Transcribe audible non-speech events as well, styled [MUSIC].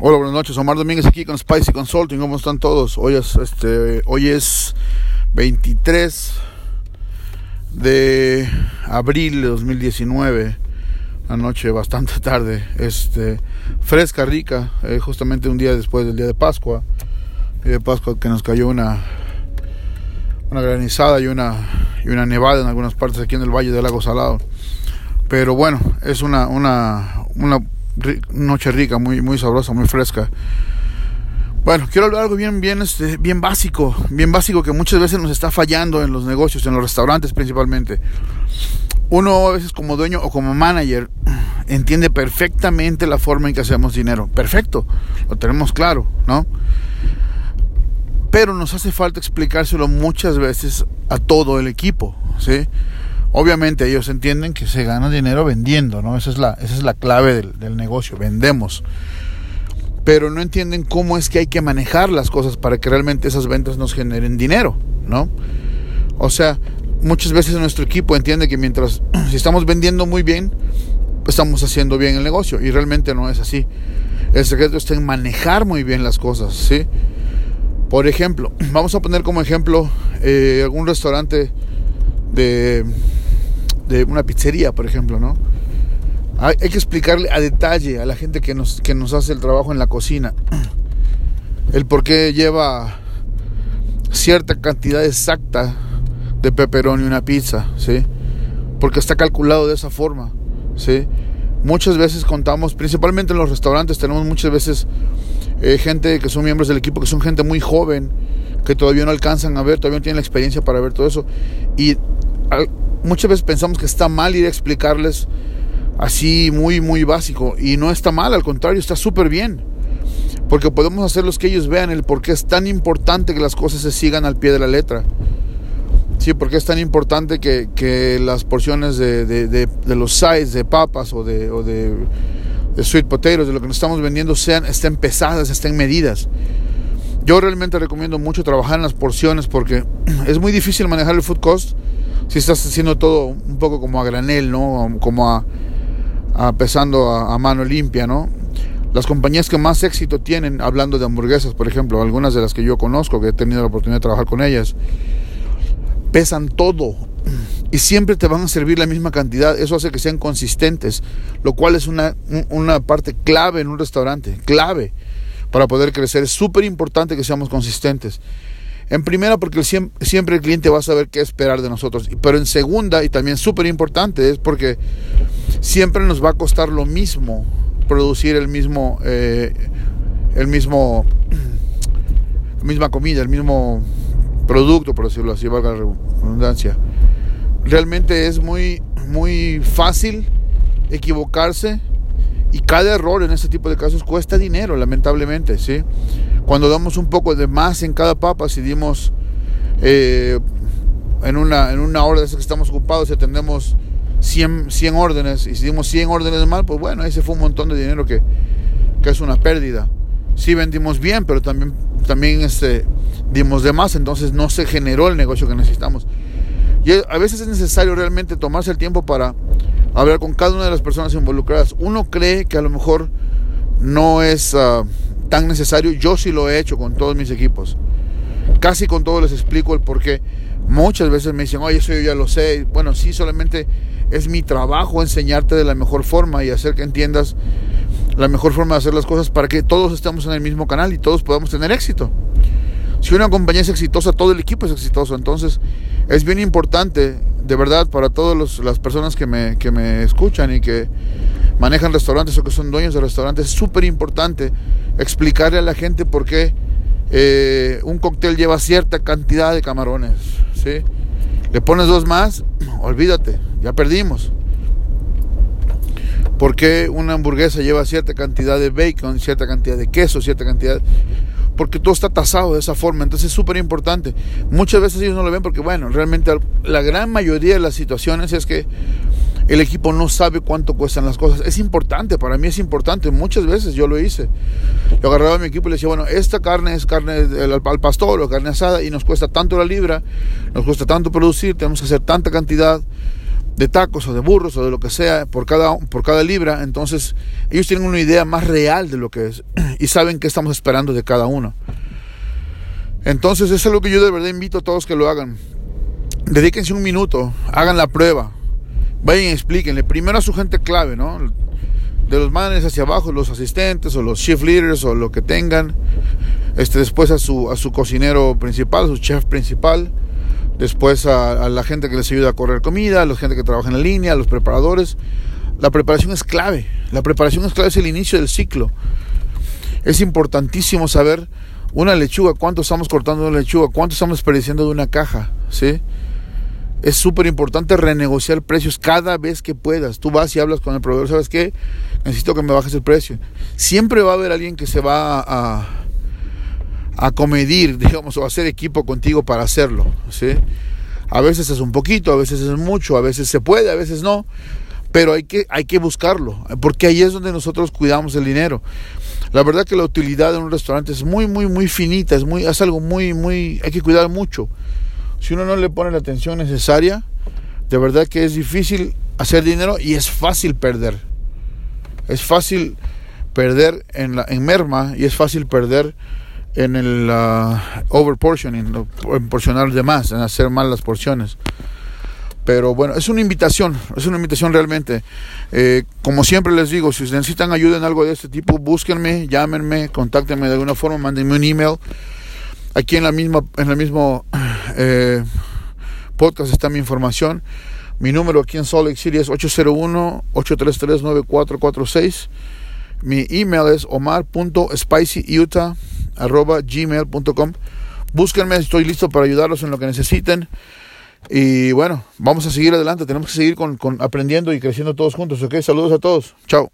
Hola, buenas noches. Omar Domínguez aquí con Spicy Consulting. ¿Cómo están todos? Hoy es, este, hoy es 23 de abril de 2019. Una noche bastante tarde. Este, fresca, rica. Eh, justamente un día después del día de Pascua. El día de Pascua que nos cayó una, una granizada y una, y una nevada en algunas partes aquí en el Valle del Lago Salado. Pero bueno, es una, una, una noche rica, muy, muy sabrosa, muy fresca. Bueno, quiero hablar de algo bien, bien, este, bien básico, bien básico que muchas veces nos está fallando en los negocios, en los restaurantes principalmente. Uno a veces como dueño o como manager entiende perfectamente la forma en que hacemos dinero. Perfecto, lo tenemos claro, ¿no? Pero nos hace falta explicárselo muchas veces a todo el equipo, ¿sí? Obviamente ellos entienden que se gana dinero vendiendo, ¿no? Esa es la, esa es la clave del, del negocio, vendemos. Pero no entienden cómo es que hay que manejar las cosas para que realmente esas ventas nos generen dinero, ¿no? O sea, muchas veces nuestro equipo entiende que mientras, [CLEARS THROAT] si estamos vendiendo muy bien, estamos haciendo bien el negocio y realmente no es así. El secreto está en manejar muy bien las cosas, ¿sí? Por ejemplo, [CLEARS THROAT] vamos a poner como ejemplo eh, algún restaurante de de una pizzería, por ejemplo, ¿no? Hay, que explicarle a detalle a la gente que nos, que nos hace el trabajo en la cocina [CLEARS THROAT] el por qué lleva cierta cantidad exacta de pepperoni una pizza, ¿sí? Porque está calculado de esa forma, ¿sí? Muchas veces contamos, principalmente en los restaurantes, tenemos muchas veces eh, gente que son miembros del equipo, que son gente muy joven, que todavía no alcanzan a ver, todavía no tienen la experiencia para ver todo eso. Y muchas veces pensamos que está mal ir a explicarles así muy, muy básico. Y no está mal, al contrario, está súper bien. Porque podemos hacerlos que ellos vean el por qué es tan importante que las cosas se sigan al pie de la letra. Sí, porque es tan importante que, que las porciones de, de, de, de, los sides, de papas o de, o de, sweet potatoes, de lo que nos estamos vendiendo, sean, estén pesadas, estén medidas. Yo realmente recomiendo mucho trabajar en las porciones porque [CLEARS THROAT] es muy difícil manejar el food cost si estás haciendo todo un poco como a granel, ¿no? Como a, a pesando a, mano limpia, ¿no? Las compañías que más éxito tienen, hablando de hamburguesas, por ejemplo, algunas de las que yo conozco, que he tenido la oportunidad de trabajar con ellas, pesan todo y siempre te van a servir la misma cantidad. Eso hace que sean consistentes, lo cual es una, una parte clave en un restaurante, clave para poder crecer. Es súper importante que seamos consistentes. En primera, porque siempre, el cliente va a saber qué esperar de nosotros. Pero en segunda, y también súper importante, es porque siempre nos va a costar lo mismo producir el mismo, eh, el mismo, [CLEARS THROAT] misma comida, el mismo producto, por decirlo así, valga la redundancia. Realmente es muy, muy fácil equivocarse y cada error en este tipo de casos cuesta dinero, lamentablemente, ¿sí? Cuando damos un poco de más en cada papa, si dimos eh, en, una, en una hora de que estamos ocupados y atendemos 100, 100 órdenes, y si dimos 100 órdenes mal, pues bueno, ese fue un montón de dinero que, que es una pérdida. Sí vendimos bien, pero también, también este, dimos de más, entonces no se generó el negocio que necesitamos. Y a veces es necesario realmente tomarse el tiempo para hablar con cada una de las personas involucradas. Uno cree que a lo mejor no es... Uh, tan necesario. Yo sí lo he hecho con todos mis equipos. Casi con todos les explico el por qué. Muchas veces me dicen, oye, eso yo ya lo sé. Bueno, sí, solamente es mi trabajo enseñarte de la mejor forma y hacer que entiendas la mejor forma de hacer las cosas para que todos estemos en el mismo canal y todos podamos tener éxito. Si una compañía es exitosa, todo el equipo es exitoso. Entonces, es bien importante, de verdad, para todas las personas que me, que me escuchan y que manejan restaurantes o que son dueños de restaurantes, es súper importante explicarle a la gente por qué eh, un cóctel lleva cierta cantidad de camarones. ¿sí? Le pones dos más, [CLEARS THROAT] olvídate, ya perdimos. ¿Por qué una hamburguesa lleva cierta cantidad de bacon, cierta cantidad de queso, cierta cantidad? Porque todo está tasado de esa forma, entonces es súper importante. Muchas veces ellos no lo ven porque, bueno, realmente la gran mayoría de las situaciones es que el equipo no sabe cuánto cuestan las cosas. Es importante, para mí es importante. Muchas veces yo lo hice. Yo agarraba a mi equipo y le decía, bueno, esta carne es carne al, pastor o carne asada y nos cuesta tanto la libra, nos cuesta tanto producir, tenemos que hacer tanta cantidad. de tacos o de burros o de lo que sea por cada, por cada libra, entonces ellos tienen una idea más real de lo que es [CLEARS THROAT] y saben qué estamos esperando de cada uno. Entonces es algo que yo de verdad invito a todos que lo hagan. Dedíquense un minuto, hagan la prueba, vayan y explíquenle primero a su gente clave, ¿no? De los managers hacia abajo, los asistentes o los shift leaders o lo que tengan. Este, después a su, a su cocinero principal, a su chef principal después a, la gente que les ayuda a correr comida, a la gente que trabaja en la línea, a los preparadores. La preparación es clave, la preparación es clave, es el inicio del ciclo. Es importantísimo saber una lechuga, cuánto estamos cortando una lechuga, cuánto estamos desperdiciando de una caja, ¿sí? Es súper importante renegociar precios cada vez que puedas. Tú vas y hablas con el proveedor, ¿sabes qué? Necesito que me bajes el precio. Siempre va a haber alguien que se va a a comedir, [LAUGHS] digamos, o hacer equipo contigo para hacerlo. ¿sí? A veces es un poquito, a veces es mucho, a veces se puede, a veces no, pero hay que, hay que buscarlo, porque ahí es donde nosotros cuidamos el dinero. La verdad que la utilidad de un restaurante es muy, muy, muy finita, es, muy, es algo muy, muy, hay que cuidar mucho. Si uno no le pone la atención necesaria, de verdad que es difícil hacer dinero y es fácil perder. Es fácil perder en, la, en merma y es fácil perder en el uh, overportioning, en porcionar de más, en hacer mal las porciones. Pero bueno, es una invitación, es una invitación realmente. Eh, como siempre les digo, si necesitan ayuda en algo de este tipo, búsquenme, llámenme, contáctenme de alguna forma, mándenme un email. Aquí en la misma, en el mismo eh, podcast está mi información. Mi número aquí en Salt Lake City es 801-833-9446. Mi email es omar.spicyutah arroba gmail.com. Búsquenme, estoy listo para ayudarlos en lo que necesiten. Y bueno, vamos a seguir adelante, tenemos que seguir con aprendiendo y creciendo todos juntos, ¿ok? Saludos a todos, chao.